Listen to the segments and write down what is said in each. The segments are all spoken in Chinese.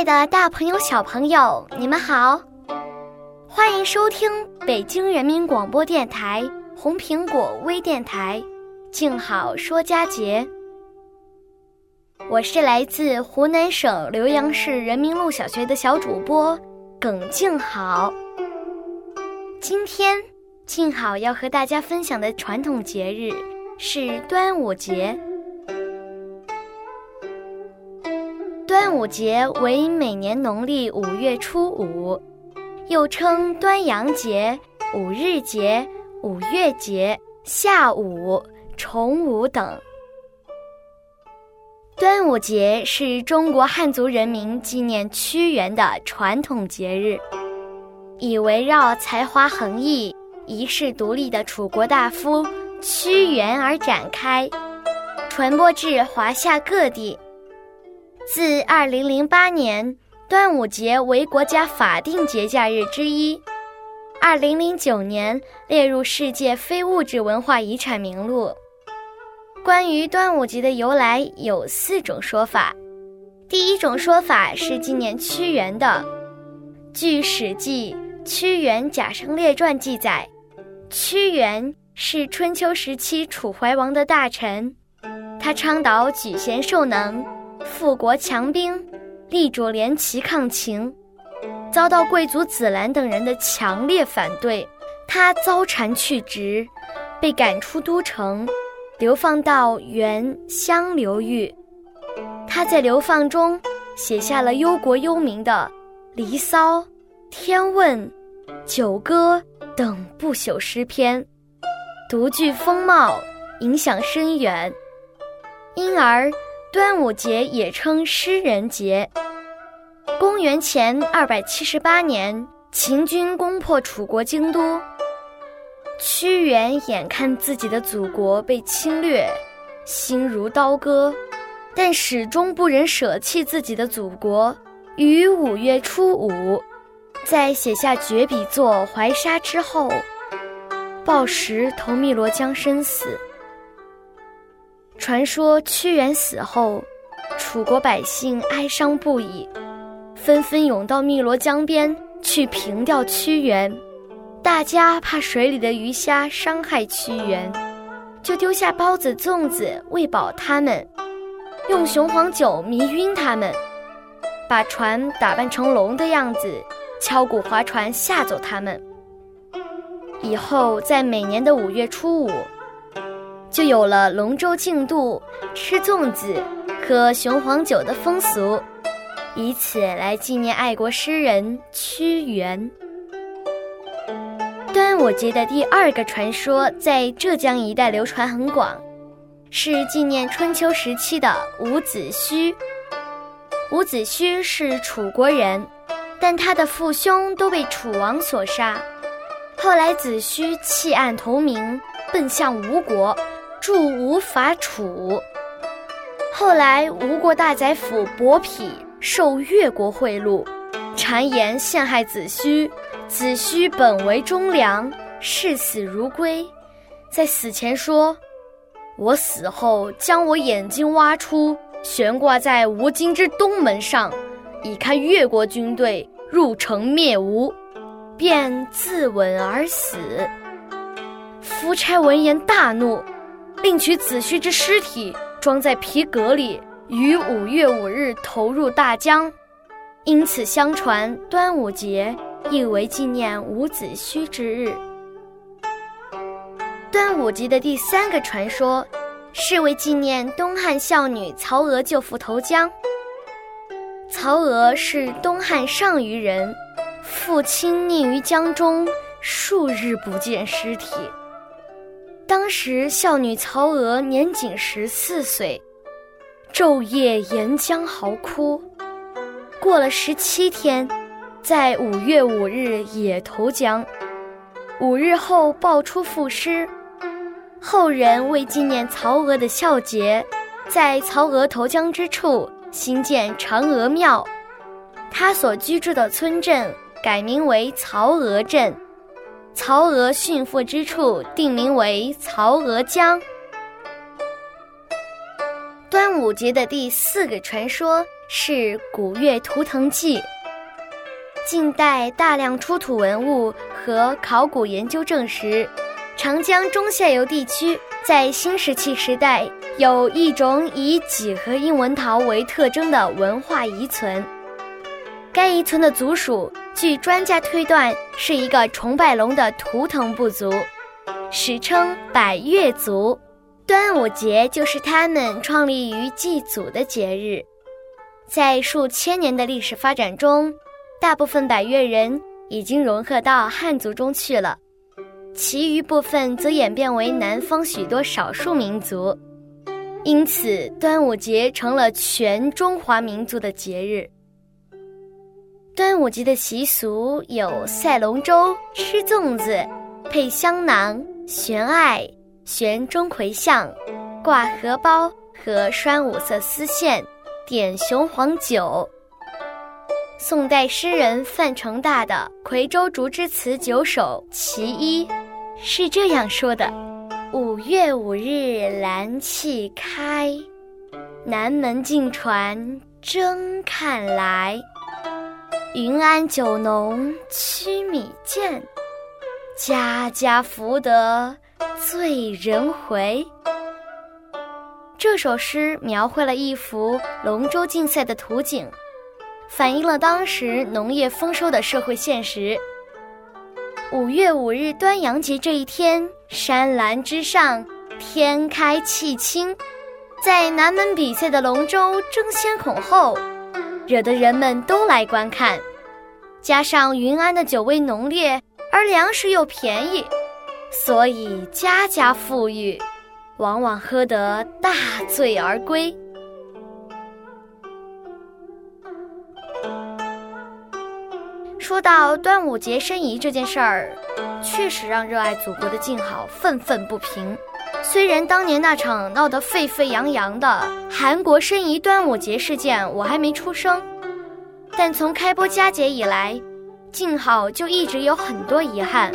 爱的，大朋友、小朋友，你们好，欢迎收听北京人民广播电台红苹果微电台，静好说佳节。我是来自湖南省浏阳市人民路小学的小主播耿静好。今天，静好要和大家分享的传统节日是端午节。端午节为每年农历五月初五，又称端阳节、五日节、五月节、夏午、重五等。端午节是中国汉族人民纪念屈原的传统节日，以围绕才华横溢、遗世独立的楚国大夫屈原而展开，传播至华夏各地。自2008年，端午节为国家法定节假日之一，2009年列入世界非物质文化遗产名录。关于端午节的由来有四种说法。第一种说法是纪念屈原的。据《史记·屈原贾生列传》记载，屈原是春秋时期楚怀王的大臣，他倡导举贤授能、富国强兵、力主联齐抗秦，遭到贵族子兰等人的强烈反对，他遭谗去职，被赶出都城。流放到原乡流域，他在流放中写下了忧国忧民的《离骚》《天问》《九歌》等不朽诗篇，独具风貌，影响深远。因而，端午节也称诗人节。公元前二百七十八年，秦军攻破楚国京都。屈原眼看自己的祖国被侵略，心如刀割，但始终不忍舍弃自己的祖国。于五月初五，在写下绝笔作《怀沙》之后，抱石投汨罗江身死。传说屈原死后，楚国百姓哀伤不已，纷纷涌到汨罗江边去凭吊屈原。大家怕水里的鱼虾伤害屈原，就丢下包子、粽子喂饱他们，用雄黄酒迷晕他们，把船打扮成龙的样子，敲鼓划船吓走他们。以后在每年的五月初五，就有了龙舟竞渡、吃粽子、喝雄黄酒的风俗，以此来纪念爱国诗人屈原。端午节的第二个传说在浙江一带流传很广，是纪念春秋时期的伍子胥。伍子胥是楚国人，但他的父兄都被楚王所杀。后来子胥弃暗投明，奔向吴国，助吴伐楚。后来吴国大宰府伯嚭受越国贿赂，谗言陷害子胥。子胥本为忠良，视死如归，在死前说：“我死后将我眼睛挖出，悬挂在吴京之东门上，以看越国军队入城灭吴，便自刎而死。”夫差闻言大怒，另取子胥之尸体装在皮革里，于五月五日投入大江。因此，相传端午节。意为纪念伍子胥之日。端午节的第三个传说，是为纪念东汉孝女曹娥救父投江。曹娥是东汉上虞人，父亲溺于江中，数日不见尸体。当时孝女曹娥年仅十四岁，昼夜沿江嚎哭。过了十七天，在五月五日也投江。五日后抱出父尸，后人为纪念曹娥的孝节，在曹娥投江之处。新建嫦娥庙，他所居住的村镇改名为曹娥镇，曹娥殉父之处定名为曹娥江。端午节的第四个传说是古月图腾记。近代大量出土文物和考古研究证实，长江中下游地区在新石器时代。有一种以几何印文陶为特征的文化遗存，该遗存的族属，据专家推断是一个崇拜龙的图腾部族，史称百越族。端午节就是他们创立于祭祖的节日。在数千年的历史发展中，大部分百越人已经融合到汉族中去了，其余部分则演变为南方许多少数民族。因此，端午节成了全中华民族的节日。端午节的习俗有赛龙舟、吃粽子、配香囊、悬艾、悬钟馗像、挂荷包和拴五色丝线、点雄黄酒。宋代诗人范成大的《夔州竹枝词九首·其一》是这样说的。五月五日兰气开，南门进船争看来。云安酒浓曲米贱，家家福得醉人回。这首诗描绘了一幅龙舟竞赛的图景，反映了当时农业丰收的社会现实。五月五日端阳节这一天，山岚之上，天开气清，在南门比赛的龙舟争先恐后，惹得人们都来观看。加上云安的酒味浓烈，而粮食又便宜，所以家家富裕，往往喝得大醉而归。说到端午节申遗这件事儿，确实让热爱祖国的静好愤愤不平。虽然当年那场闹得沸沸扬扬的韩国申遗端午节事件我还没出生，但从开播佳节以来，静好就一直有很多遗憾。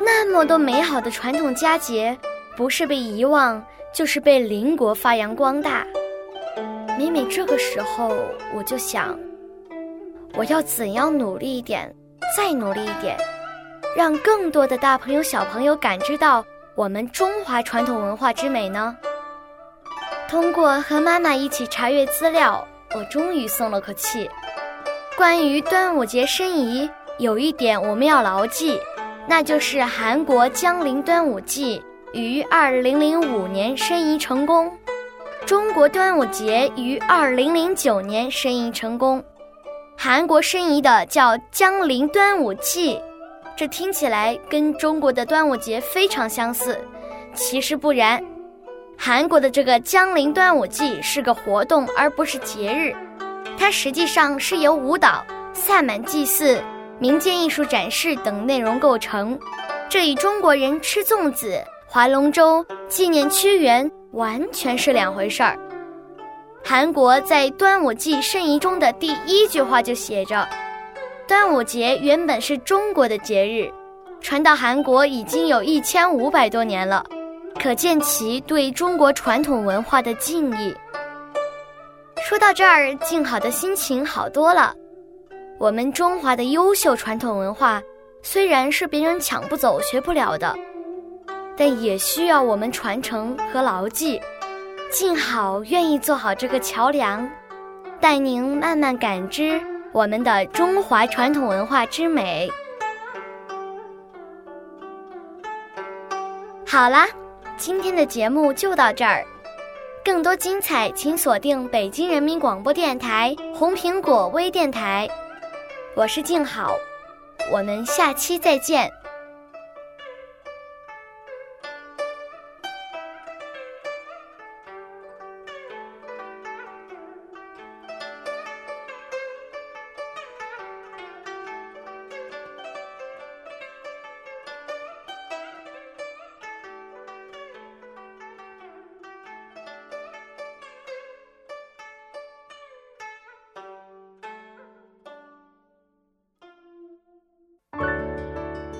那么多美好的传统佳节，不是被遗忘，就是被邻国发扬光大。每每这个时候，我就想。我要怎样努力一点，再努力一点，让更多的大朋友小朋友感知到我们中华传统文化之美呢？通过和妈妈一起查阅资料，我终于松了口气。关于端午节申遗，有一点我们要牢记，那就是韩国江陵端午祭于二零零五年申遗成功，中国端午节于二零零九年申遗成功。韩国申遗的叫江陵端午祭，这听起来跟中国的端午节非常相似，其实不然。韩国的这个江陵端午祭是个活动，而不是节日。它实际上是由舞蹈、萨满祭祀、民间艺术展示等内容构成，这与中国人吃粽子、划龙舟、纪念屈原完全是两回事儿。韩国在端午祭申遗中的第一句话就写着：“端午节原本是中国的节日，传到韩国已经有一千五百多年了，可见其对中国传统文化的敬意。”说到这儿，静好的心情好多了。我们中华的优秀传统文化，虽然是别人抢不走、学不了的，但也需要我们传承和牢记。静好愿意做好这个桥梁，带您慢慢感知我们的中华传统文化之美。好啦，今天的节目就到这儿，更多精彩请锁定北京人民广播电台红苹果微电台。我是静好，我们下期再见。